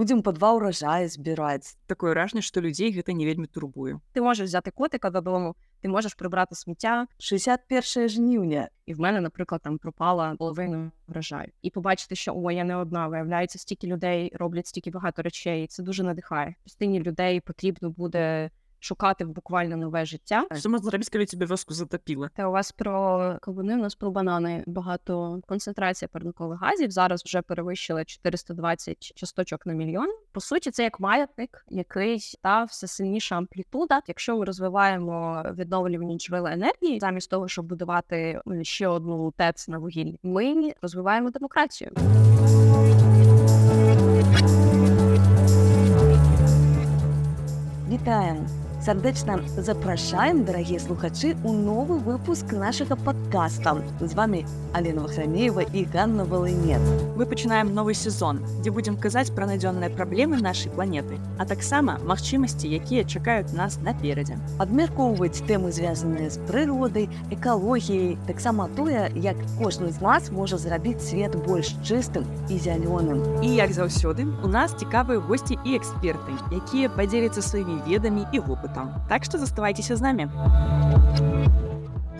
будзем па два ўражаі збіраць такое ражне што людзей гэта не вельмі турбую ти можеш взяти котика додому, ти можеш прибрати сміття, 61 жніўня і в мене, наприклад, там пропала половина врожаю. І побачити, що о, я не одна, виявляється, стільки людей роблять стільки багато речей. Це дуже надихає. Частині людей потрібно буде шукати буквально нове життя. Можна зрабіць калі тебе вёску затапіла Та у вас про кавуни, у нас про банани багато концентрація парникових газів. Зараз вже перевищила 420 часточок на мільйон. По суті, це як маятник, який та все сильніша амплітуда. Якщо ми розвиваємо відновлювані джерела енергії, замість того, щоб будувати е, ще одну ТЕЦ на вугіллі, ми розвиваємо демократію. Вітаем! Сардэчна запрашаем, дарагія слухачы, у новы выпуск нашага падкаста. З вами Алена Вахрамеева і Ганна Валынец. мы пачынаем новы сезон дзе будзем казаць пра надзённыя праблемы нашай планеты а таксама магчымасці якія чакаюць нас наперадзе Абмяркоўваць тэмы, звязаныя з прыродай, экалогіяй, таксама тое, як кожны з нас можа зрабіць свет больш чыстым і зялёным. і як заўсёды у нас цікавыя госці і эксперты якія падзеляцца сваімі ведамі і вопытам так што заставайцеся з намі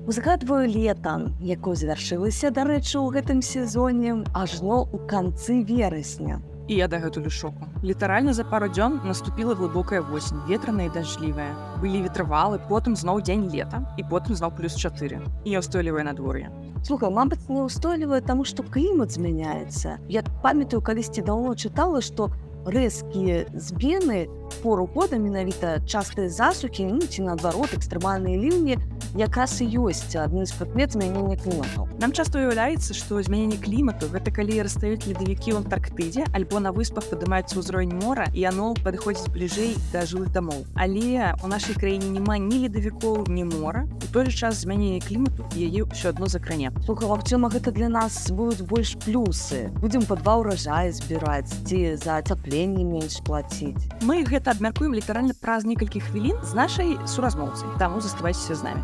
Узгадваю лета, якое завяршылася, дарэчы, у гэтым сезоне ажно ў канцы верасня. і я дагэтуль у шоку. Літаральна за пару дзён наступіла глыбокая восень ветраная і дажджлівая. Былі ветрывалы потым зноў дзень лета і потым зноў плюс 4 і ўстойлівае надвор'е. Слухай, мабыць, неўстойлівая, таму што клімат змяняецца. Я памятаю, калісьці даўно чытала, што рэзкія змены пору года менавіта частыя засухі ну, ці наадварот экстрэмальныя ліўні якраз і ёсць адны з прыкмет змянення клімату. Нам часто уяўляецца, што змяненне клімату гэта калі растаюць ледавікі ў Антарктыдзе альбо на выспах падымаецца ўзровень мора і яно падыходзіць бліжэй да жылых дамоў. Але у нашай краіне няма ні ледавікоў, ні мора. У той жа час змянення клімату яе ўсё адно закране. Слухай, магчыма, гэта для нас будуць больш плюсы. Будзем па два ўражаі збіраць ці за ацяпленне менш плаціць. Мы гэта абмяркуем літаральна праз некалькі хвілін з нашай суразмоўцай. Таму заставайцеся з намі.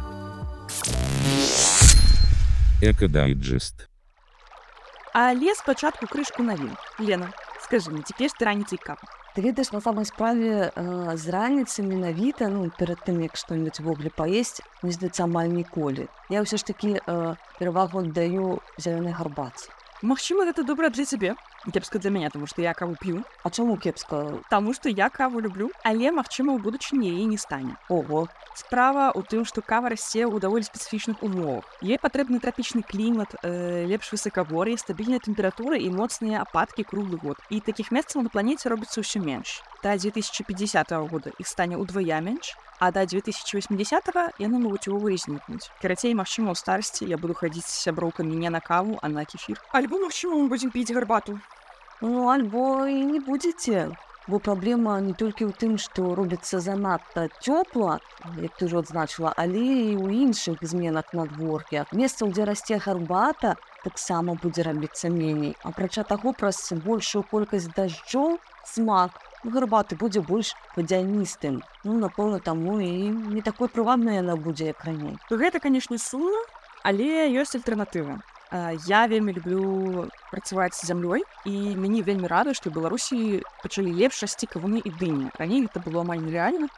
Экодайджест. Але спачатку крышку навін. Лена, скажы мне, ці п'еш ты раніцай каву? Ты ведаеш на самай справе э, з раніцы менавіта ну перад тым як што-нибудь вогуле паесць не здаецца амаль ніколі. Я ўсё ж такі э, перавагу аддаю зялёнай гарбацы. Магчыма, гэта добра для цябе. Кепска для мяне, таму што я каву п'ю. А чаму кепска Таму што я каву люблю, але магчыма у будучыні яе не стане. Ого Справа ў тым, што кава расце ў даволі спецыфічных умовах. Ёй патрэбны трапічны клімат, э, лепш высакагор'е, стабільная тэмпература і моцныя ападкі круглы год. І такіх месцаў на планеце робіцца ўсё менш. Да 2050 года іх стане ўдвая менш, а да 2080 яны могуць увогуле знікнуць. Карацей, магчыма, у старасці я буду хадзіць з сяброўкамі не на каву, а на кефір. Альбо магчыма, мы будзем піць гарбату. Ну альбо і не будзеце. Бо праблема не толькі ў тым, што робіцца занадта цёпла, як ты ўжо адзначыла, але і ў іншых зменах надвор'я. Месцаў, дзе расце гарбата, таксама будзе рабіцца меней. Апрача таго праз большую колькасць дажджоў смак гарбаты будзе больш вадзяністым. Ну напэўна таму і не такой прывабнай яна будзе як раней. Гэта, канешне, сумна, але ёсць альтэрнатыва. А, Я вельмі люблю працаваць з зямлёй і мяне вельмі рада, што ў Беларусі пачалі лепш расці кавуны і дыні. Раней гэта было амаль нерэальна,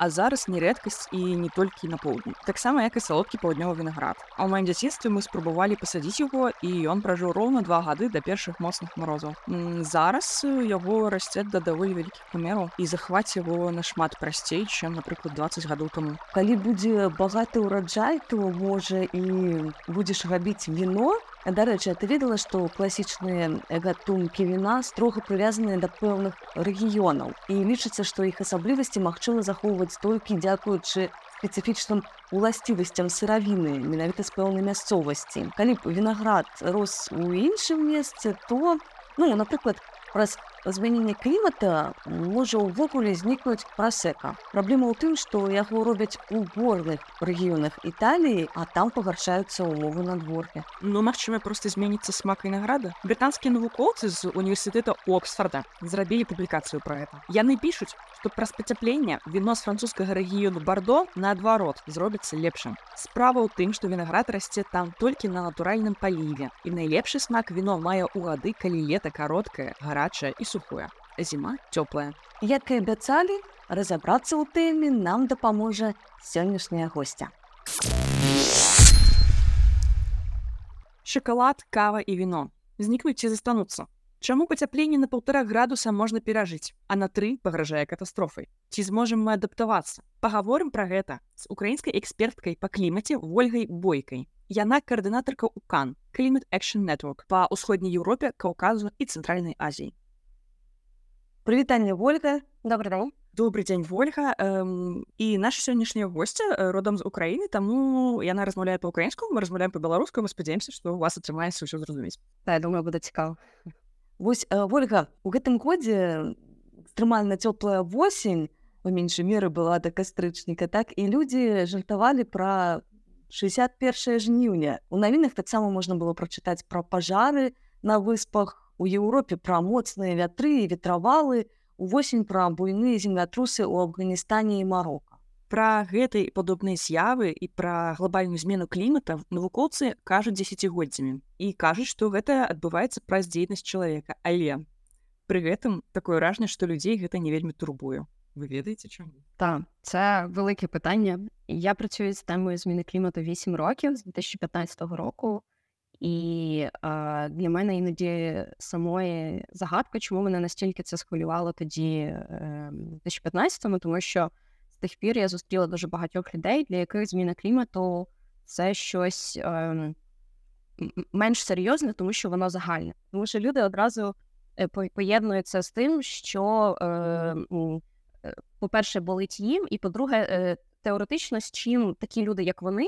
а зараз не рэдкасць і не толькі на поўдні. Таксама як і салодкі паўднёвы вінаград. А ў маім дзяцінстве мы спрабавалі пасадзіць яго і ён пражыў роўна два гады да першых моцных марозаў. М, Зараз э, яго расце да даволі вялікіх памераў і захваць яго нашмат прасцей, чым, напрыклад, 20 гадоў таму. Калі будзе багаты ўраджай, то можа і будзеш рабіць віно. А, Дарэчы, а ты ведала, што класічныя гатункі віна строга прывязаныя да пэўных рэгіёнаў. І лічыцца, што іх асаблівасці магчыма захоўваць толькі дзякуючы спецыфічным уласцівасцям сыравіны, менавіта з пэўнай мясцовасці. Калі б вінаград рос у іншым месцы, то ну, напрыклад, праз змяненне клімата можа ўвогуле знікнуць прасека. Праблема ў тым, што яго робяць у горных рэгіёнах Італіі, а там пагаршаюцца ўмовы надвор'я. Ну, магчыма, проста зменіцца смак вінаграда. Брытанскія навукоўцы з універсітэта Оксфорда зрабілі публікацыю пра гэта. Яны пішуць, што праз пацяпленне віно з французскага рэгіёну Бардо наадварот зробіцца лепшым. Справа ў тым, што вінаград расце там толькі на натуральным паліве. І найлепшы смак віно мае ў гады, калі лета кароткае, гарачае і сухое. зіма цёплая. Як і абяцалі, разабрацца ў тэме нам дапаможа сённяшняя госця. Шоколад, кава і віно. Знікнуць ці застануцца. Чаму пацяпленне на паўтара градуса можна перажыць, а на тры пагражае катастрофай? Ці зможам мы адаптавацца? Пагаворым пра гэта з украінскай эксперткай па клімаце Вольгай Бойкай. Яна каардынатарка УКАН Climate Action Network па ўсходняй Еўропе, Каўказу і цэнтральнай Азіі. Прывітанне Вольга, Добрий день. Добры дзень Вольга эм, і наша сённяшняя госця э, родам з Украіны, таму яна размаўляе па-украінску, мы размаўляем па-беларуску, мы спадзяемся, што у вас атрымаецца ўсё зразумець. Я думаю, буде цікаво. Вось э, Вольга, у гэтым годзе экстрэмальна цёплая восень па меншай меры была да кастрычніка, так і людзі жартавалі пра 61 жніўня. У навінах таксама можна было прачытаць пра пажары на выспах, у Еўропе пра моцныя вятры і ветравалы, увосень пра буйныя землятрусы ў Афганістане і Марокко. Пра гэты і падобныя з'явы і пра глобальную змену клімата навукоўцы кажуць дзесяцігоддзямі і кажуць, што гэта адбываецца праз дзейнасць чалавека, але пры гэтым такое ражнае, што людзей гэта не вельмі турбуе. Вы ведаеце чаму? Так, це велике питання. Я працюю з темою зміни клімату 8 років з 2015 року. І е, для мене іноді самої загадка, чому мене настільки це схвилювало тоді е, 2015-му, тому що з тих пір я зустріла дуже багатьох людей, для яких зміна клімату це щось е, менш серйозне, тому що воно загальне. Тому що люди одразу е, по- поєднують це з тим, що е, е, по-перше, болить їм, і по-друге, е, теоретично, з чим такі люди, як вони,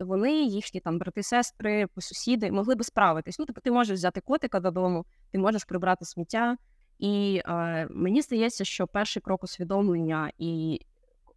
вони, їхні там брати, сестри, сусіди могли би справитись. Ну, тобто, ти можеш взяти котика додому, ти можеш прибрати сміття. І е, мені здається, що перший крок усвідомлення, і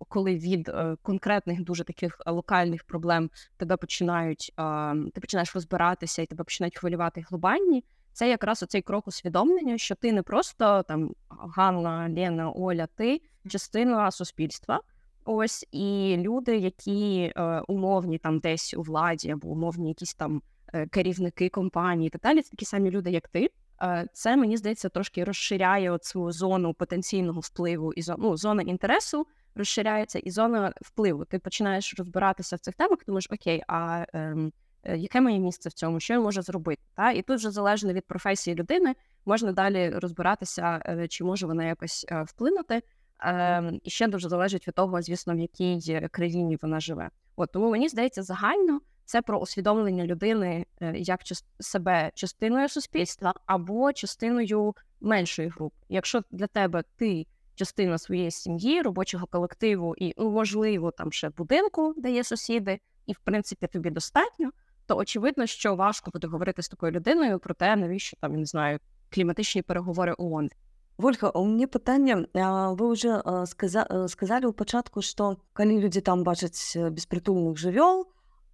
коли від е, конкретних дуже таких е, локальних проблем тебе починають, е, ти починаєш розбиратися і тебе починають хвилювати глобальні, це якраз оцей крок усвідомлення, що ти не просто там Ганна, Лена, Оля, ти частина суспільства. Ось і люди, які е, умовні там десь у владі, або умовні якісь там е, керівники компанії, і так далі, такі самі люди, як ти. Е, це мені здається трошки розширяє цю зону потенційного впливу і зо- ну, зона інтересу розширяється, і зона впливу. Ти починаєш розбиратися в цих темах, ти думаєш, окей, а ем, е, яке моє місце в цьому, що я можу зробити? Та? І тут вже залежно від професії людини, можна далі розбиратися, е, чи може вона якось е, вплинути. Ем, і ще дуже залежить від того, звісно, в якій е, країні вона живе. От тому мені здається, загально це про усвідомлення людини е, як себе частиною суспільства або частиною меншої групи. Якщо для тебе ти частина своєї сім'ї, робочого колективу і ну, можливо там ще будинку, де є сусіди, і в принципі тобі достатньо, то очевидно, що важко буде говорити з такою людиною про те, навіщо там я не знаю кліматичні переговори ООН. Вольга, у мяне пытанне вы уже сказа, а, сказалі ў пачатку што калі людзі там бачаць э, беспрытульных жывёл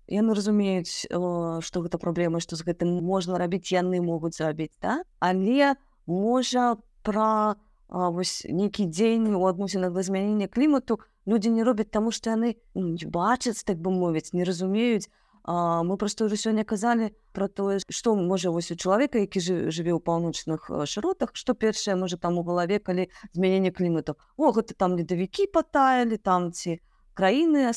яны разумеюць э, што гэта праблема што з гэтым можна рабіць яны могуць зрабіць да? але можа пра а, вось нейкі дзень у адносінах да змянення клімату людзі не робяць таму што яны ну, бачаць так бы мовіць не разумеюць А, мы проста ўжо сёння казалі пра тое што можа вось у чалавека які жы- жыве ў паўночных э, шыротах што першае можа там у галаве калі змяненне клімату о гэта там ледавікі патаялі там ці краіны э,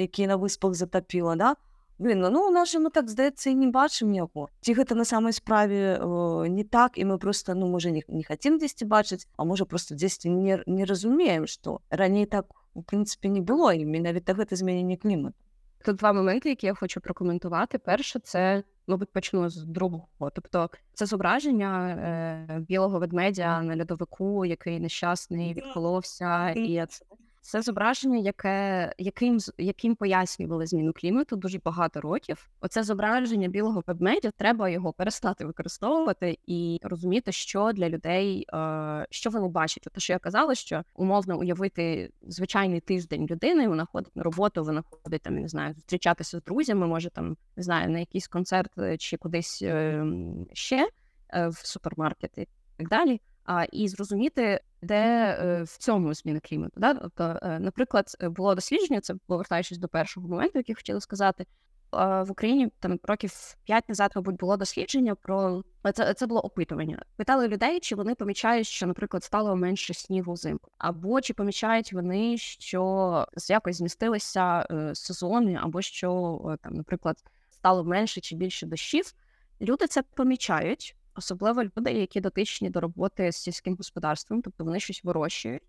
якія на выспах затапіла да? Блин, ну у нас же мы так здаецца і не бачым яго ці гэта на самай справе э, не так і мы просто ну можа не, не хацім дзесьці бачыць а можа просто дзесьці не, не разумеем што раней так у прынцыпе не было і менавіта гэта змяненне клімату Тут два моменти, які я хочу прокоментувати. Перше, це, мабуть, почну з другого. Тобто, це зображення е, білого ведмедя на льодовику, який нещасний, відколовся. І це, це зображення, яке, яким, яким пояснювали зміну клімату дуже багато років. Оце зображення білого ведмедя, треба його перестати використовувати і розуміти, що для людей, е, що вони бачать. Те, що я казала, що умовно уявити звичайний тиждень людини, вона ходить на роботу, вона ходить там, не знаю, зустрічатися з друзями, може там не знаю, на якийсь концерт е, чи кудись е, ще в супермаркети і так далі. А, і зрозуміти, де е, в цьому зміна клімату. Да? Тобто, е, наприклад, е, було дослідження, це повертаючись до першого моменту, який хотіла сказати, В Україні там років п'ять назад, мабуть, було дослідження про це, це було опитування. Питали людей, чи вони помічають, що, наприклад, стало менше снігу взимку, або чи помічають вони, що якось змістилися сезони, або що там, наприклад, стало менше чи більше дощів. Люди це помічають, особливо люди, які дотичні до роботи з сільським господарством, тобто вони щось вирощують.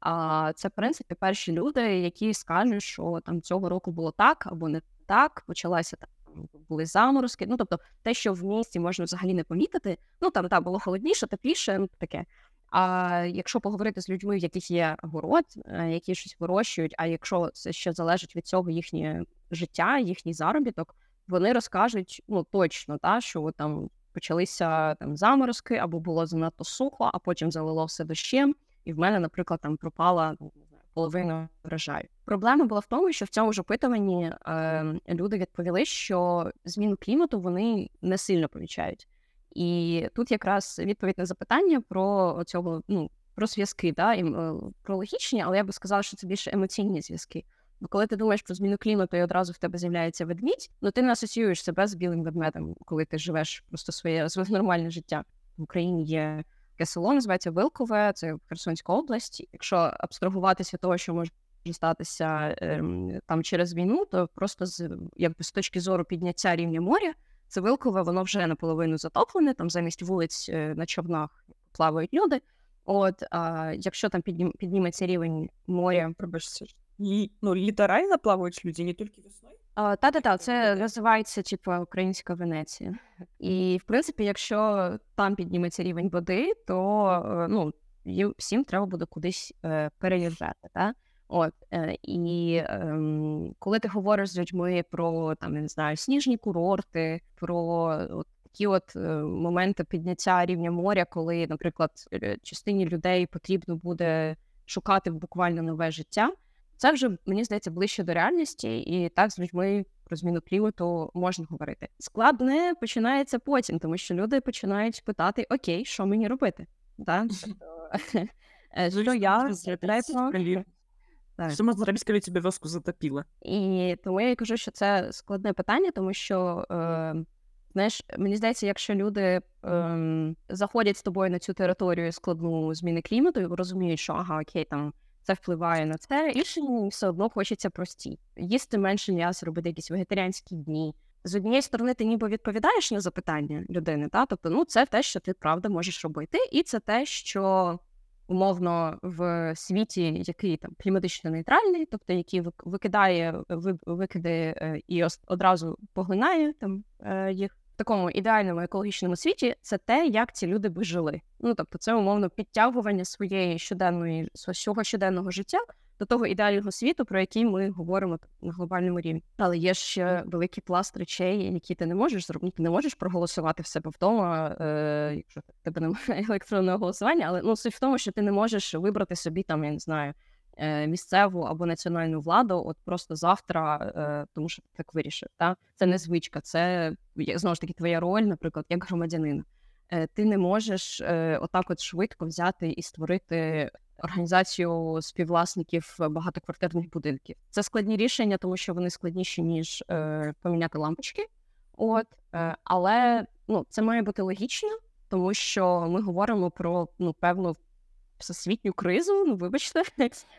А це, в принципі, перші люди, які скажуть, що там цього року було так або не так, почалася там були заморозки. Ну тобто, те, що в місті можна взагалі не помітити, ну там так було холодніше, тепліше, ну таке. А якщо поговорити з людьми, в яких є город, е, які щось вирощують, а якщо це ще залежить від цього їхнє життя, їхній заробіток, вони розкажуть ну точно, та що там почалися там заморозки, або було занадто сухо, а потім залило все дощем. І в мене, наприклад, там пропала ну, половина врожаю. Проблема була в тому, що в цьому ж опитуванні е, люди відповіли, що зміну клімату вони не сильно помічають. І тут якраз відповідь на запитання про цього, ну про зв'язки, да, і, е, про логічні, але я би сказала, що це більше емоційні зв'язки. Бо коли ти думаєш про зміну клімату і одразу в тебе з'являється ведмідь, ну ти не асоціюєш себе з білим ведмедем, коли ти живеш просто своє нормальне життя. В Україні є таке село, називається Вилкове, це Херсонська область. Якщо абстрагуватися того, що може статися ем, там через війну, то просто з якби з точки зору підняття рівня моря, це Вилкове, воно вже наполовину затоплене, там замість вулиць е, на човнах плавають люди. От а якщо там піднім, підніметься рівень моря, Пробачте. І, ну, літерально плавають люди, не тільки весною. Та-та-та, це називається типу українська Венеція. І в принципі, якщо там підніметься рівень води, то е, ну, всім треба буде кудись е, переїжджати. Та? От, е, і ем, коли ти говориш з людьми про там, я не знаю, сніжні курорти, про от, такі от е, моменти підняття рівня моря, коли, наприклад, частині людей потрібно буде шукати буквально нове життя. Це вже мені здається ближче до реальності, і так з людьми про зміну клімату можна говорити. Складне починається потім, тому що люди починають питати: Окей, що мені робити? Е, Що я? Так. Можна робити, тебе веску затопило? І тому я кажу, що це складне питання, тому що е, знаєш, мені здається, якщо люди е, заходять з тобою на цю територію складну зміни клімату і розуміють, що ага, окей, там це впливає на це, рішення все одно хочеться прості. Їсти менше м'яса, робити якісь вегетаріанські дні. З однієї сторони, ти ніби відповідаєш на запитання людини, та тобто, ну це те, що ти правда можеш робити, і це те, що умовно в світі, який там кліматично нейтральний, тобто який викидає викиди е, і одразу поглинає там е, їх. Такому ідеальному екологічному світі це те, як ці люди би жили. Ну тобто, це умовно підтягування своєї щоденної свого щоденного життя до того ідеального світу, про який ми говоримо на глобальному рівні. Але є ще великий пласт речей, які ти не можеш зробити. Ти не можеш проголосувати в себе вдома, е, якщо в тебе немає електронного голосування. Але ну суть в тому, що ти не можеш вибрати собі там, я не знаю. Е, Місцеву або національну владу, от просто завтра, е, тому що ти так вирішив. Та це не звичка, це знову ж таки твоя роль, наприклад, як громадянина. Е, Ти не можеш отак, от швидко взяти і створити організацію співвласників багатоквартирних будинків. Це складні рішення, тому що вони складніші ніж поміняти лампочки. От, але ну, це має бути логічно, тому що ми говоримо про ну, певну всесвітню кризу. Ну, вибачте,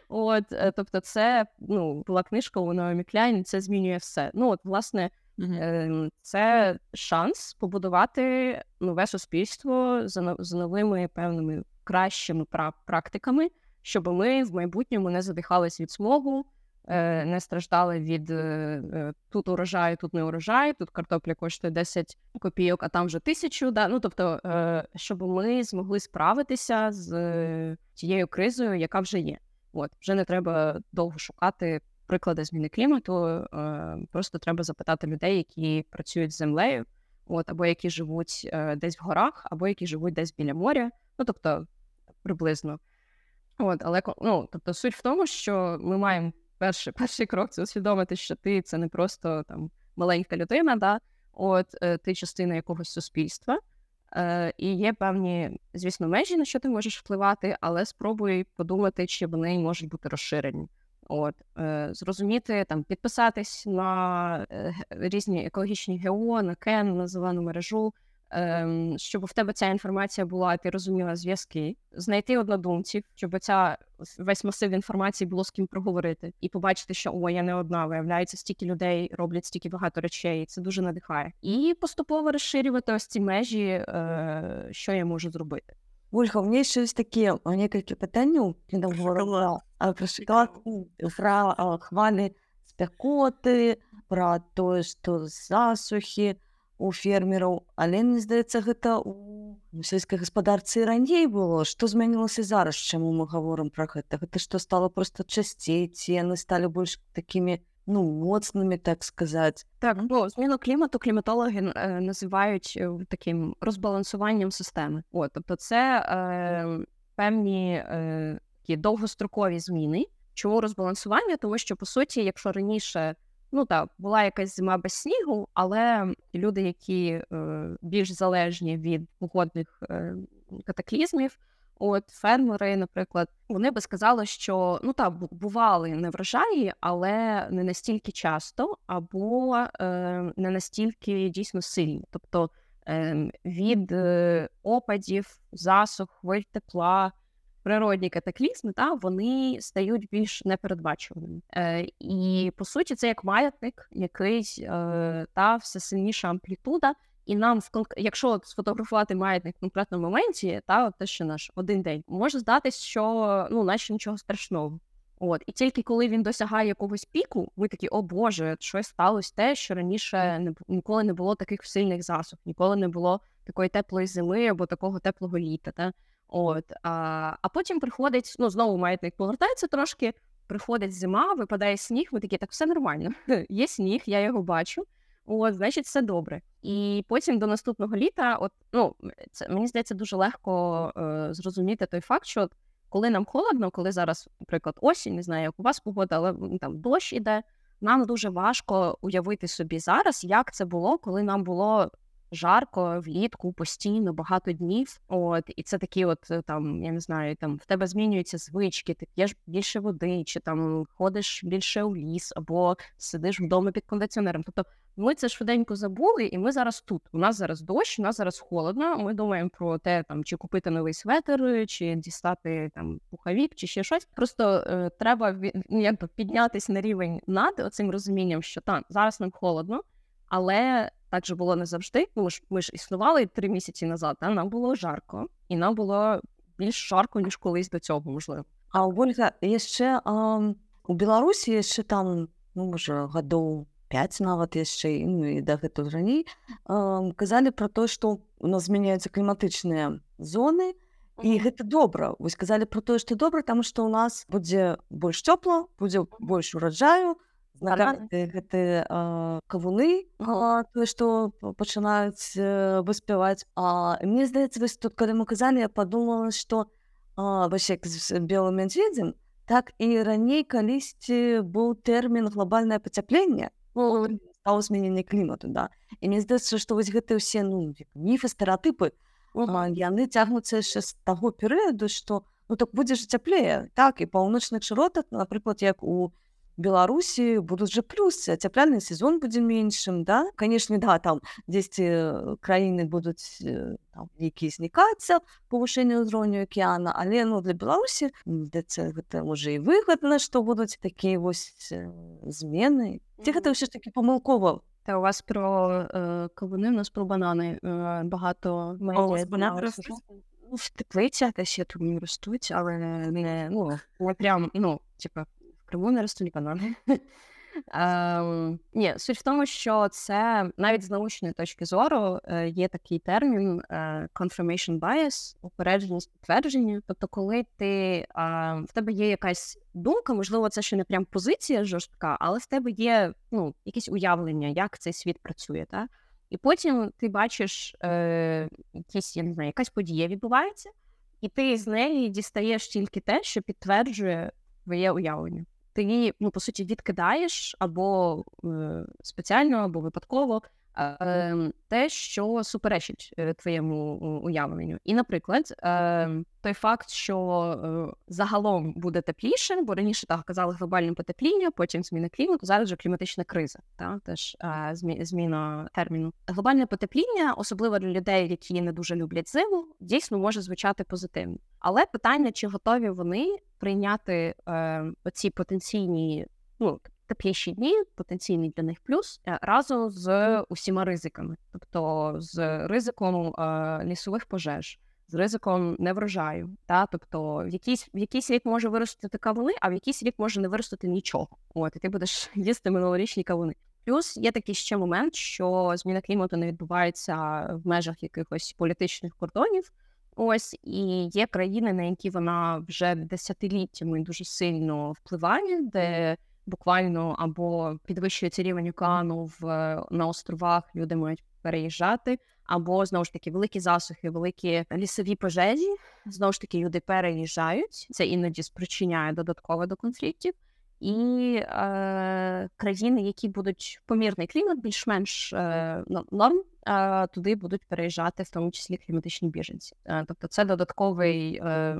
от, е, тобто, це ну, була книжка у Наомі Кляйн, це змінює все. Ну, от, власне, Ем, Це шанс побудувати нове суспільство з новими певними кращими практиками, щоб ми в майбутньому не задихались від смогу, не страждали від е, е, тут урожаю, тут не урожай, тут картопля коштує 10 копійок, а там вже тисячу. Да? Ну тобто, е, щоб ми змогли справитися з е, тією кризою, яка вже є. От вже не треба довго шукати приклади зміни клімату. Е, просто треба запитати людей, які працюють з землею, от або які живуть е, десь в горах, або які живуть десь біля моря. Ну тобто приблизно. От, але ну, тобто, суть в тому, що ми маємо перший, перший крок це усвідомити, що ти це не просто там маленька людина, да? от е, ти частина якогось суспільства. Е, і є певні, звісно, межі, на що ти можеш впливати, але спробуй подумати, чи вони можуть бути розширені. От е, зрозуміти там, підписатись на е, різні екологічні ГО, на КЕН, на зелену мережу, щоб в тебе ця інформація була, ти розуміла зв'язки, знайти однодумців, щоб ця весь масив інформації було з ким проговорити, і побачити, що о, я не одна, виявляється, стільки людей роблять стільки багато речей. Це дуже надихає. І поступово розширювати ось ці межі, е, що я можу зробити. Ольга, у меня еще есть такие а, некалькі пытанняў когда мы говорим про, а, про шоколад про а, хвалі спякоты про тое што засухі у фермераў але мне здаецца гэта у у сельскай гаспадарцы і раней было што змянілася зараз чаму мы гаворым про гэта гэта што стало просто часцей ці яны сталі больш такімі ну моцнымі так сказаць Так, ну, зміну клімату кліматологи е, називають е, таким розбалансуванням системи. От, тобто, це е, певні е, такі довгострокові зміни. Чому розбалансування? Тому що по суті, якщо раніше ну так, була якась зима без снігу, але люди, які е, більш залежні від погодних е, катаклізмів, от фермери, наприклад, вони би сказали, що ну так, бу- бували неврожаї, але не настільки часто, або е, не настільки дійсно сильні. Тобто е, від е, опадів, засух, хвиль тепла, природні катаклізми, та, вони стають більш непередбачуваними. Е, і по суті, це як маятник, який е, та все сильніша амплітуда. І нам, в якщо сфотографувати маятник в конкретному моменті, та от те, що наш один день, може здатись, що ну, наче нічого страшного. От, і тільки коли він досягає якогось піку, ви такі, о Боже, щось сталося те, що раніше не ніколи не було таких сильних засух, ніколи не було такої теплої зими або такого теплого літа. Та? От, а, а потім приходить, ну знову маятник повертається трошки, приходить зима, випадає сніг, ви такі, так все нормально. Є сніг, я його бачу. От, значить, все добре. І потім до наступного літа, от ну це мені здається дуже легко е, зрозуміти той факт, що коли нам холодно, коли зараз, наприклад, осінь, не знаю, як у вас погода, але там дощ іде. Нам дуже важко уявити собі зараз, як це було, коли нам було жарко влітку постійно багато днів. От і це такі, от е, там я не знаю, там в тебе змінюються звички, ти п'єш більше води, чи там ходиш більше у ліс, або сидиш вдома під кондиціонером. Тобто ми це швиденько забули, і ми зараз тут. У нас зараз дощ, у нас зараз холодно. Ми думаємо про те, там чи купити новий светр, чи дістати там пуховік, чи ще щось. Просто е, треба ну, якби піднятись на рівень над оцим розумінням, що там зараз нам холодно, але так же було не завжди. Ну, ми ж ми ж існували три місяці назад, а нам було жарко, і нам було більш жарко, ніж колись до цього, можливо. А Ольга яшчэ а, у Беларусі яшчэ там ну можа гадоў 5 нават яшчэ і, ну і дагэтуль раней а, казалі пра тое што у нас змяняюцца кліматычныя зоны і гэта добра вось казалі пра тое што добра таму што ў нас будзе больш цёпла будзе больш ураджаю знакамітыя гэты кавуны тое што пачынаюць э, выспяваць А мне здаецца вось тут калі мы казалі я падумала што вось як з белым мядзведзем так і раней калісьці быў тэрмін глобальнае пацяпленне ну, стало змяненне клімату да. І мне здаецца што вось гэтыя ўсе ну міфы стэеатыпы яны цягнуцца яшчэ з таго перыяду што ну так будзе ж цяплее так і паўночных шыротах напрыклад як у Беларусі будуць жа плюсы цяпляльны сезон будзе меншым да канешне да там дзесьці э, краіны будуць э, там, нейкія знікацца павышэнне ўзроўню акеана але ну для Беларусі мне здаецца гэта можа і выгадна што будуць такія вось э, змены ці гэта ўсё ж таки памылкова Та у вас про е, кавуни, у нас про банани е, багато у вас медіа банани знімалося. ростуть? Ну, в теплицях десь я думаю, ростуть, але не, не, ну, не прям, ну, типа, в Криму банани. Ем, ні, суть в тому, що це навіть з научної точки зору е, є такий термін е, confirmation bias, упередженість підтвердження. Тобто, коли ти а, в тебе є якась думка, можливо, це ще не прям позиція жорстка, але в тебе є ну, якесь уявлення, як цей світ працює. Та? І потім ти бачиш е, якісь, я не знаю, якась подія відбувається, і ти з неї дістаєш тільки те, що підтверджує твоє уявлення. Ти її, ну, по суті, відкидаєш або е, спеціально, або випадково те, що суперечить е, твоєму уявленню. І, наприклад, е, той факт, що е, загалом буде тепліше, бо раніше так казали глобальне потепління, потім зміна клімату, зараз вже кліматична криза, та теж е, змі- зміна терміну. Глобальне потепління, особливо для людей, які не дуже люблять зиму, дійсно може звучати позитивно. Але питання, чи готові вони прийняти е, оці потенційні ну, тепліші дні, потенційний для них плюс, е, разом з усіма ризиками, тобто з ризиком е, лісових пожеж. З ризиком неврожаю, та тобто в якийсь в якийсь рік може виростити кавуни, а в якийсь рік може не виростити нічого. От і ти будеш їсти минулорічні кавуни. Плюс є такий ще момент, що зміна клімату не відбувається в межах якихось політичних кордонів. Ось і є країни, на які вона вже десятиліттями дуже сильно впливає, де буквально або підвищується рівень океану в на островах, люди мають переїжджати, або знову ж таки великі засухи, великі лісові пожежі. Знову ж таки, люди переїжджають. Це іноді спричиняє додатково до конфліктів. І е, країни, які будуть помірний клімат, більш-менш е, норм, е, туди будуть переїжджати, в тому числі кліматичні біженці. Е, тобто, це додатковий е,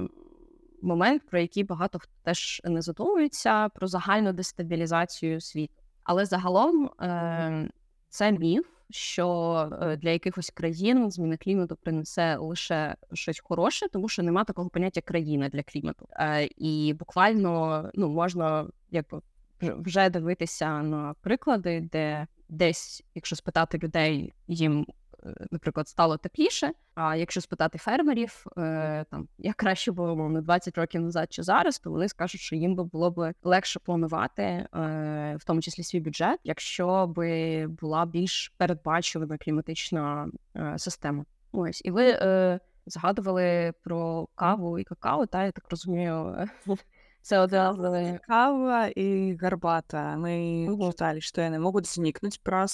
момент, про який багато хто теж не задумується, про загальну дестабілізацію світу. Але загалом е, це міф, що е, для якихось країн зміна клімату принесе лише щось хороше, тому що нема такого поняття країна для клімату. Е, і буквально ну можна якби вже- дивитися на приклади, де десь, якщо спитати людей, їм, наприклад, стало тепліше. А якщо спитати фермерів, е, там як краще було мовно 20 років назад чи зараз, то вони скажуть, що їм би було б легше планувати, е, в тому числі свій бюджет, якщо би була більш передбачувана кліматична е, система. Ось і ви е, згадували про каву і какао, та я так розумію, це одразу Кава и горбата. Мы Мгм. читали, что они могут зникнуть про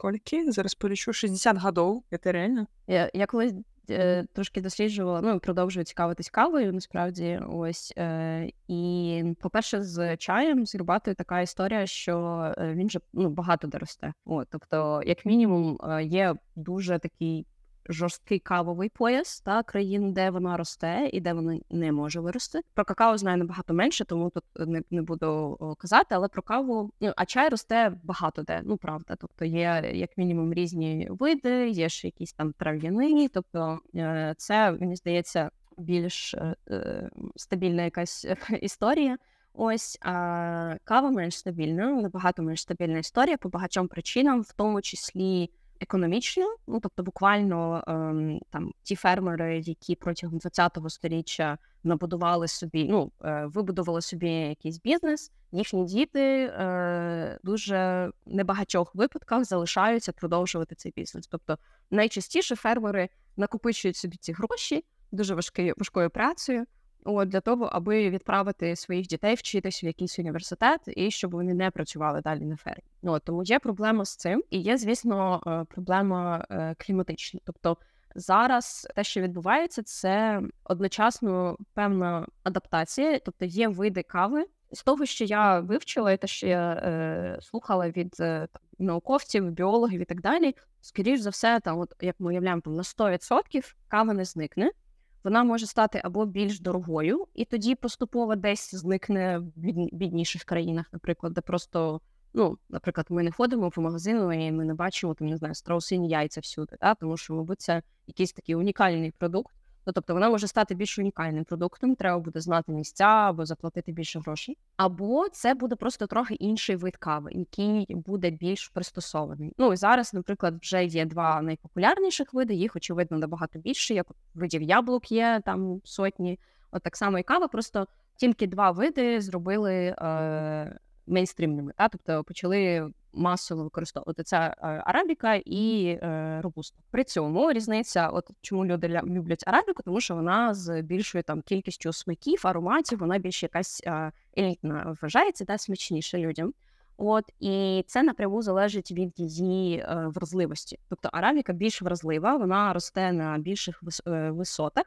скольки? Зараз полічу 60 годов. Це реально? Я, я колись е, трошки досліджувала, ну продовжую цікавитись кавою, насправді. Ось е, і, по-перше, з чаєм, з рубатою така історія, що е, він же ну, багато доросте. От, тобто, як мінімум, е, є дуже такий жорсткий кавовий пояс та країн, де вона росте і де вона не може вирости. Про какао знаю набагато менше, тому тут не, не буду казати. Але про каву, ну а чай росте багато де. Ну правда. Тобто є як мінімум різні види, є ще якісь там трав'яні. Тобто е, це мені здається більш е, е, стабільна якась історія. Ось а кава менш стабільна, набагато менш стабільна історія по багатьом причинам, в тому числі економічно. Ну тобто, буквально ем, там ті фермери, які протягом 20-го сторіччя набудували собі, ну е, вибудували собі якийсь бізнес, їхні діти е, дуже небагатьох випадках залишаються продовжувати цей бізнес. Тобто найчастіше фермери накопичують собі ці гроші дуже важкою важкою працею. От для того, аби відправити своїх дітей вчитись в якийсь університет, і щоб вони не працювали далі на фермі. Ну тому є проблема з цим, і є, звісно, е, проблема е, кліматична. Тобто зараз те, що відбувається, це одночасно певна адаптація, тобто є види кави. З того, що я вивчила, і те, що я е, слухала від е, науковців, біологів і так далі, скоріш за все, там, от як ми уявляємо, там на 100% кава не зникне вона може стати або більш дорогою, і тоді поступово десь зникне в бідніших країнах, наприклад, де просто, ну, наприклад, ми не ходимо по магазину і ми не бачимо там, не знаю, страусині яйця всюди, да? тому що, мабуть, це якийсь такий унікальний продукт. Ну, тобто вона може стати більш унікальним продуктом, треба буде знати місця або заплатити більше грошей. Або це буде просто трохи інший вид кави, який буде більш пристосований. Ну і зараз, наприклад, вже є два найпопулярніших види, їх очевидно набагато більше. Як видів яблук є там сотні. От так само і кава, просто тільки два види зробили е, мейнстрімними. Та? Тобто почали масово використовувати це е, арабіка і е, робуста. При цьому різниця, от чому люди ля- люблять арабіку, тому що вона з більшою там кількістю смаків, ароматів, вона більш якась е, елітна вважається, та смачніша людям. От і це напряму залежить від її е, вразливості. Тобто арабіка більш вразлива, вона росте на більших вис- висотах,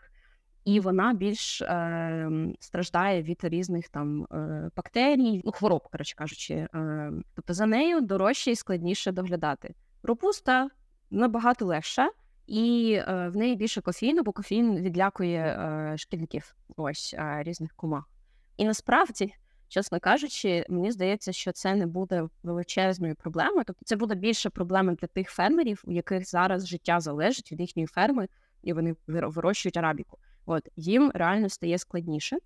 і вона більш е, страждає від різних там е, бактерій, ну хвороб, коротше кажучи. Е, тобто за нею дорожче і складніше доглядати. Ропуста набагато легша, і е, в неї більше кофеїну, бо кофеїн відлякує е, шкідників ось е, різних комах. І насправді, чесно кажучи, мені здається, що це не буде величезною проблемою. Тобто це буде більше проблема для тих фермерів, у яких зараз життя залежить від їхньої ферми, і вони виро- вирощують арабіку. От їм реально стає складніше.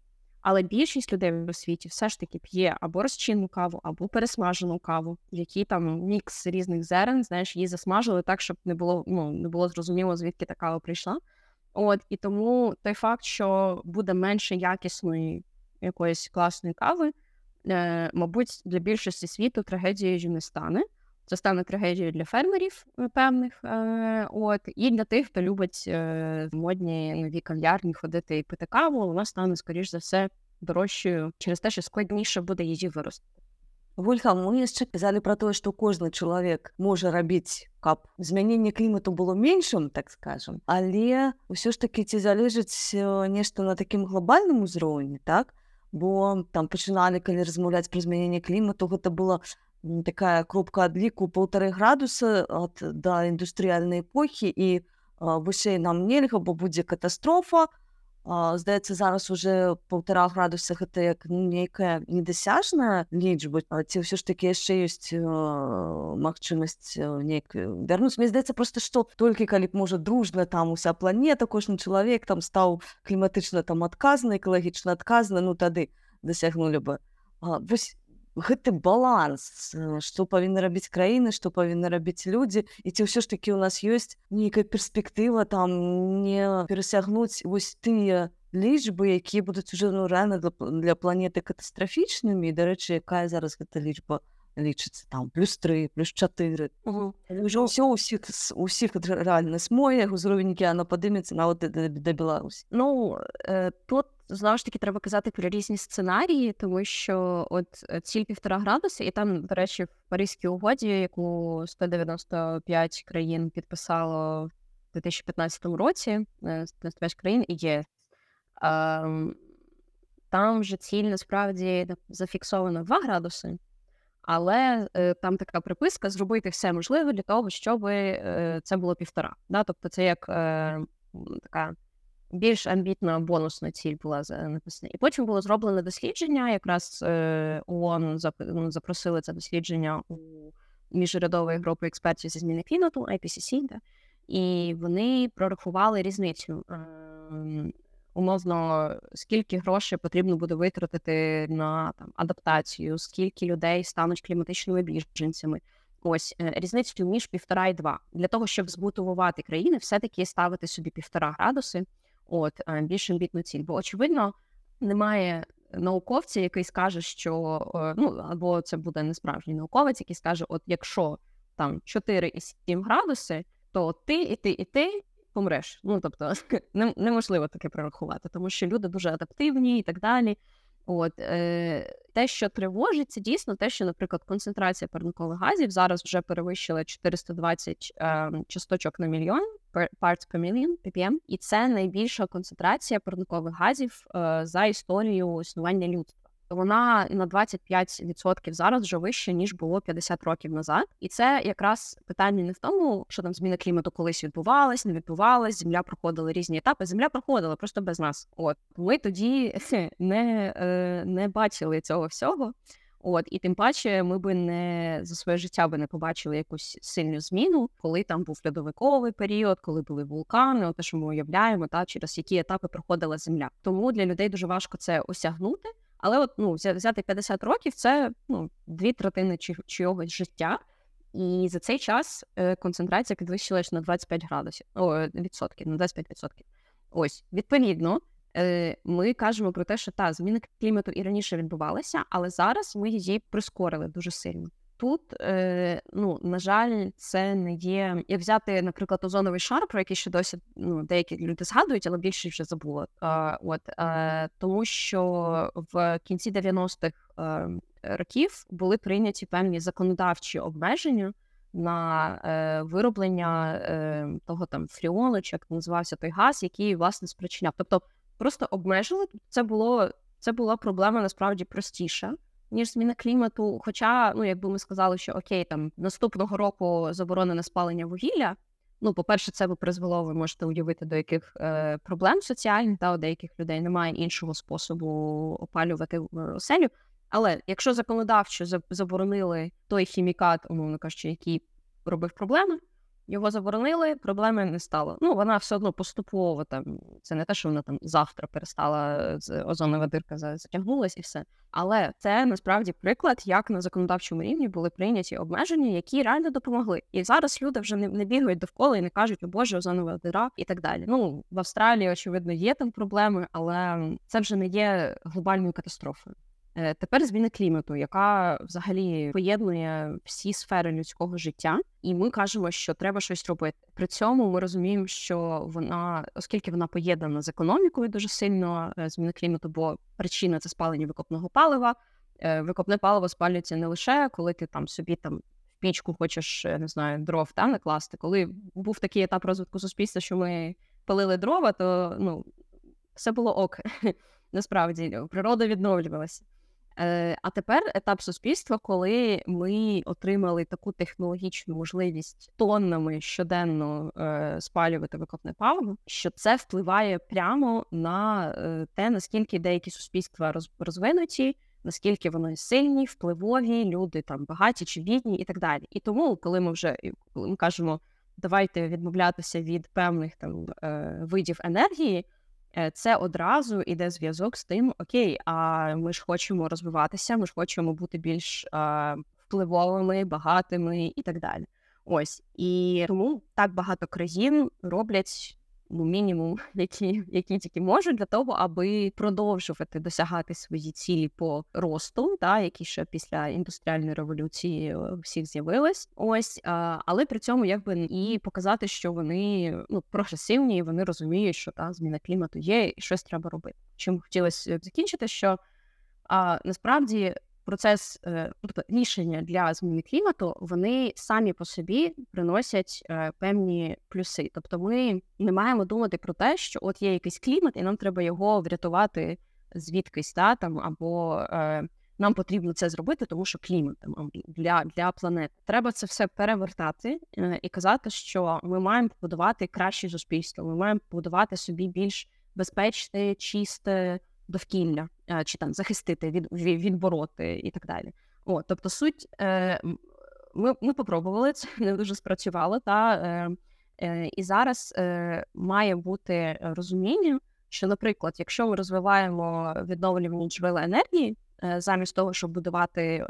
Але більшість людей у світі все ж таки п'є або розчинну каву, або пересмажену каву, в якій там мікс різних зерен, знаєш, її засмажили так, щоб не було ну не було зрозуміло, звідки та кава прийшла. От і тому той факт, що буде менше якісної якоїсь класної кави, е, мабуть, для більшості світу трагедією не стане. Це стане трагедією для фермерів е, певних, е, от і для тих, хто любить е, в модні нові кав'ярні ходити і пити каву, вона стане скоріш за все дорожчою через те, що складніше буде її виростити. Вольха, мы яшчэ казалі пра тое, што кожны чалавек можа рабіць, каб змяненне клімату было меншым, так скажам. Але ўсё ж такі ці залежыць э, нешта на такім глобальным узроўні, так? Бо там пачыналі, калі размаўляць пра змяненне клімату, была м, такая кропка адліку полтары градуса ад да індустрыяльнай эпохі і вышэй нам нельга, бо будзе катастрофа. Здаецца, зараз уже полтора градуса гэта як ну, нейкая недасяжная лічба, ці ўсё ж такі яшчэ ёсць магчымасць нейк вярнуць. Мне здаецца проста, што толькі калі б можа дружна там уся планета, кожны чалавек там стаў кліматычна там адказны, экалагічна адказны, ну тады дасягнулі бы. Вось гэты баланс, э, што павінны рабіць краіны, што павінны рабіць людзі і ці ўсё ж такі ў нас ёсць нейкая перспектыва там не перасягнуць вось тыя лічбы, якія будуць уже ну, рэальна для, для планеты катастрафічнымі. Дарэчы, якая зараз гэта лічба лічыцца там плюс 3, плюс 4. Уже ўсё ўсіх усіх рэальна смое ўзровень океана падымецца нават да, да, да Беларусі. Ну е, тут знову ж таки треба казати про різні сценарії, тому що от е, ціль півтора градуса, і там, до речі, в Паризькій угоді, яку 195 країн підписало в 2015 році, е, 195 країн і є. Ем, там вже ціль насправді зафіксована 2 градуси, але е, там така приписка зробити все можливе для того, щоб е, це було півтора. Тобто це як е, така більш амбітна бонусна ціль була написана. І потім було зроблено дослідження. Якраз е, ООН ну, запросили це дослідження у міжурядової групи експертів зі зміни клімату, IPCC, да? і вони прорахували різницю. Ем, Умовно, скільки грошей потрібно буде витратити на там адаптацію, скільки людей стануть кліматичними біженцями. Ось е, різницю між півтора і два. Для того, щоб змотивувати країни, все-таки ставити собі півтора градуси, от більш амбітну ціль. Бо очевидно, немає науковця, який скаже, що е, ну або це буде несправжній науковець, який скаже: от якщо там 4 і 7 градуси, то ти і ти, і ти помреш. Ну тобто нем- неможливо таке прорахувати, тому що люди дуже адаптивні і так далі. От е, те, що тривожить, це дійсно те, що, наприклад, концентрація парникових газів зараз вже перевищила 420 е, часточок на мільйон parts per million, ppm, і це найбільша концентрація парникових газів е, за історію існування людства. Вона на 25% зараз вже вища, ніж було 50 років назад. І це якраз питання не в тому, що там зміна клімату колись відбувалась, не відбувалась, земля проходила різні етапи. Земля проходила просто без нас. От ми тоді не, е, не бачили цього всього. От, і тим паче, ми би не за своє життя би не побачили якусь сильну зміну, коли там був льодовиковий період, коли були вулкани, те, що ми уявляємо, та через які етапи проходила земля. Тому для людей дуже важко це осягнути. Але от ну взя- взяти 50 років це ну дві третини чи, чогось життя. І за цей час е, концентрація підвищилась на 25 градусів о, е, відсотків, на 25 відсотків. Ось відповідно, е, ми кажемо про те, що та зміна клімату і раніше відбувалася, але зараз ми її прискорили дуже сильно. Тут, е, ну на жаль, це не є. Як взяти, наприклад, озоновий шар, про який ще досі ну, деякі люди згадують, але більше вже забула. От е, тому, що в кінці 90-х е, років були прийняті певні законодавчі обмеження на е, вироблення е, того там фріону, чи як називався той газ, який власне спричиняв. Тобто просто обмежили. Це було це була проблема насправді простіша. Ніж зміна клімату. Хоча, ну якби ми сказали, що окей, там наступного року заборонене спалення вугілля. Ну, по-перше, це би призвело, ви можете уявити, до яких е, проблем соціальних, та у деяких людей немає іншого способу опалювати е, оселю. Але якщо законодавчо заборонили той хімікат, умовно кажучи, який робив проблеми, його заборонили, проблеми не стало. Ну, вона все одно поступово там. Це не те, що вона там завтра перестала е, з озонова дирка за- затягнулась і все. Але це насправді приклад, як на законодавчому рівні були прийняті обмеження, які реально допомогли. І зараз люди вже не, не бігають довкола і не кажуть, о Боже, озонова дира і так далі. Ну в Австралії, очевидно, є там проблеми, але це вже не є глобальною катастрофою. Е, Тепер зміна клімату, яка взагалі поєднує всі сфери людського життя, і ми кажемо, що треба щось робити. При цьому ми розуміємо, що вона, оскільки вона поєднана з економікою дуже сильно, е, зміна клімату, бо причина це спалення викопного палива. Е, Викопне паливо спалюється не лише коли ти там собі там пічку хочеш, не знаю, дров та накласти. Коли був такий етап розвитку суспільства, що ми палили дрова, то ну все було ок. Насправді природа відновлювалася. Е, А тепер етап суспільства, коли ми отримали таку технологічну можливість тоннами щоденно е, спалювати викопне паливо, що це впливає прямо на е, те, наскільки деякі суспільства роз- розвинуті, наскільки вони сильні, впливові, люди там багаті чи бідні, і так далі. І тому, коли ми вже коли ми кажемо, давайте відмовлятися від певних там видів енергії. Е, Це одразу іде зв'язок з тим, окей, а ми ж хочемо розвиватися, ми ж хочемо бути більш впливовими, багатими і так далі. Ось і тому так багато країн роблять ну, мінімум, які, які тільки можуть для того, аби продовжувати досягати свої цілі по росту, та які ще після індустріальної революції е, всіх з'явились. Ось, але при цьому якби і показати, що вони ну прогресивні, і вони розуміють, що та зміна клімату є, і щось треба робити. Чим хотілося б закінчити, що а, насправді процес е, ну, тобто рішення для зміни клімату вони самі по собі приносять е, певні плюси. Тобто, ми не маємо думати про те, що от є якийсь клімат, і нам треба його врятувати звідкись, та там або е, нам потрібно це зробити, тому що клімат для, для планети. Треба це все перевертати і казати, що ми маємо побудувати краще суспільство. Ми маємо побудувати собі більш безпечне, чисте довкілля, е, чи там захистити, від, від, відбороти і так далі. О, тобто суть, е, ми, ми попробували, це не дуже спрацювало, та е, і зараз має бути розуміння, що, наприклад, якщо ми розвиваємо відновлювані джерела енергії, замість того, щоб будувати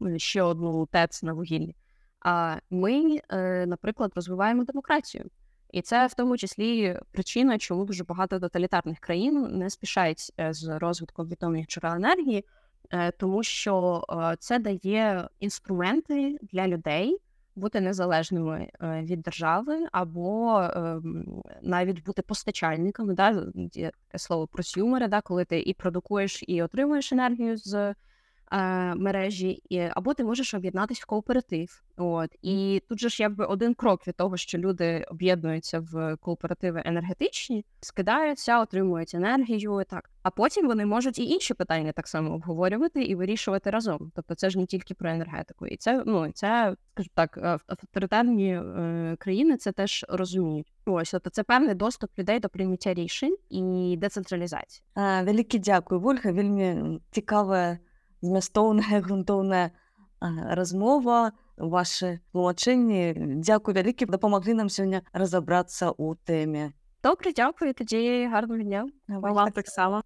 ну, ще одну ТЕЦ на вугіллі, а ми, наприклад, розвиваємо демократію. І це в тому числі причина, чому дуже багато тоталітарних країн не спішають е, з розвитком відомих джерел енергії, е, тому що е, це дає інструменти для людей бути незалежними від держави або навіть бути постачальниками. Да? Слово просюмери, да? коли ти і продукуєш, і отримуєш енергію з мережі, або ти можеш об'єднатися в кооператив. От і тут же ж якби один крок від того, що люди об'єднуються в кооперативи енергетичні, скидаються, отримують енергію, так. А потім вони можуть і інші питання так само обговорювати і вирішувати разом. Тобто це ж не тільки про енергетику, і це ну це, скажімо так, е, авторитарні е, країни це теж розуміють. Ось тобто це певний доступ людей до прийняття рішень і децентралізації. А, Вялікі дзякуй, Вольга, вельмі цікавая, змястоўная, грунтоўная размова, вашы тлумачэнні. Дзякуй вялікі, дапамаглі нам сёння разабрацца ў тэме. Добре, дякую. Тоді гарного дня. Вам таксама.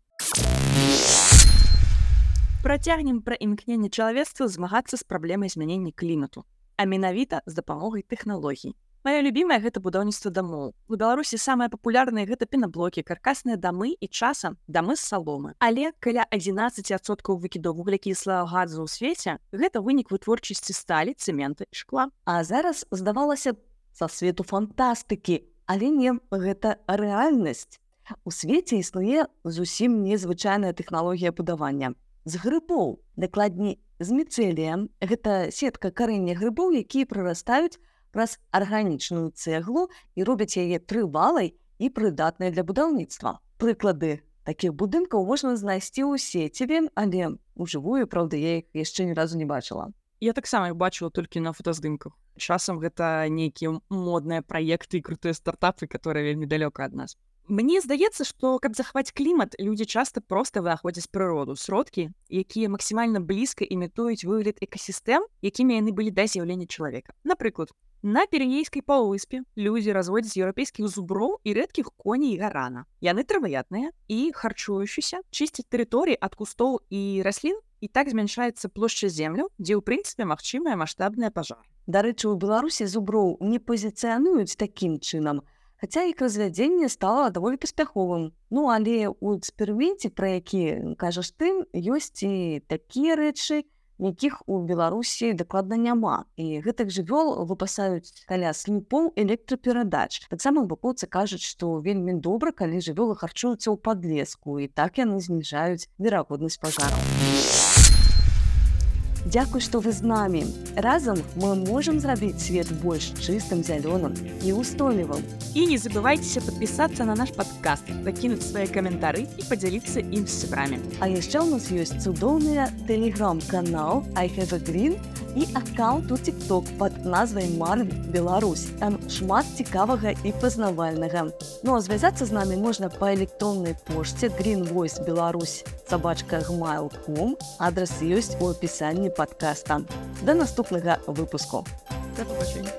Працягнем пра імкненне чалавецтва змагацца з праблемай змянення клімату, а менавіта з дапамогай тэхналогій. Маё любімае гэта будаўніцтва дамоў. У Беларусі самыя папулярныя гэта пенаблокі, каркасныя дамы і часам дамы з саломы. Але каля 11% выкідаў вуглякіслага газу ў свеце гэта вынік вытворчасці сталі, цэмента і шкла. А зараз здавалася са свету фантастыкі, але не гэта рэальнасць. У свеце існуе зусім незвычайная тэхналогія будавання з грыбоў, дакладней з міцэлія. Гэта сетка карэння грыбоў, якія прырастаюць праз арганічную цэглу і робяць яе трывалай і прыдатнай для будаўніцтва. Прыклады Такіх будынкаў можна знайсці ў сеціве, але ўжывую, праўда, я іх яшчэ ні разу не бачыла. Я таксама бачыла толькі на фотаздымках. Часам гэта нейкія модныя праекты і крутыя стартапы, которые вельмі далёка ад нас. Мне здаецца, што каб захаваць клімат, людзі часта проста выходзяць прыроду сродкі, якія максімальна блізка імітуюць выгляд экасістэм, якімі яны былі да з'яўлення чалавека. Напрыклад, на перенейскай паўвыспе людзі разводзяць еўрапейскіх зуброў і рэдкіх коней гарана. Яны траваядныя і харчуючыся, чысцяць тэрыторыі ад кустоў і раслін і так змяншаецца плошча землю, дзе ў прынцыпе магчымыя маштабныя пажары. Дарэчы, у Беларусі зуброў не пазіцыянуюць такім чынам, хаця іх развядзенне стала даволі паспяховым. Ну але ў эксперыменце, пра які кажаш ты, ёсць і такія рэчы, якіх у Беларусі дакладна няма. І гэтых жывёл выпасаюць каля слупоў электраперадач. Таксама бакоўцы кажуць, што вельмі добра, калі жывёлы харчуюцца ў падлеску і так яны зніжаюць верагоднасць пажараў. Дзякуй, што вы з намі. Разам мы можам зрабіць свет больш чыстым, зялёным і устойлівым. І не забывайцеся падпісацца на наш падкаст, пакінуць свае каментары і падзяліцца ім з сябрамі. А яшчэ ў нас ёсць цудоўны тэлеграм-канал I have a green і аккаунт у TikTok пад назвай Марн Беларусь. Там шмат цікавага і пазнавальнага. Ну а звязацца з намі можна па электроннай пошце Green Voice Беларусь сабачка gmail.com. Адрес ёсць у апісанні падкаста. До наступного випуску. До побачення.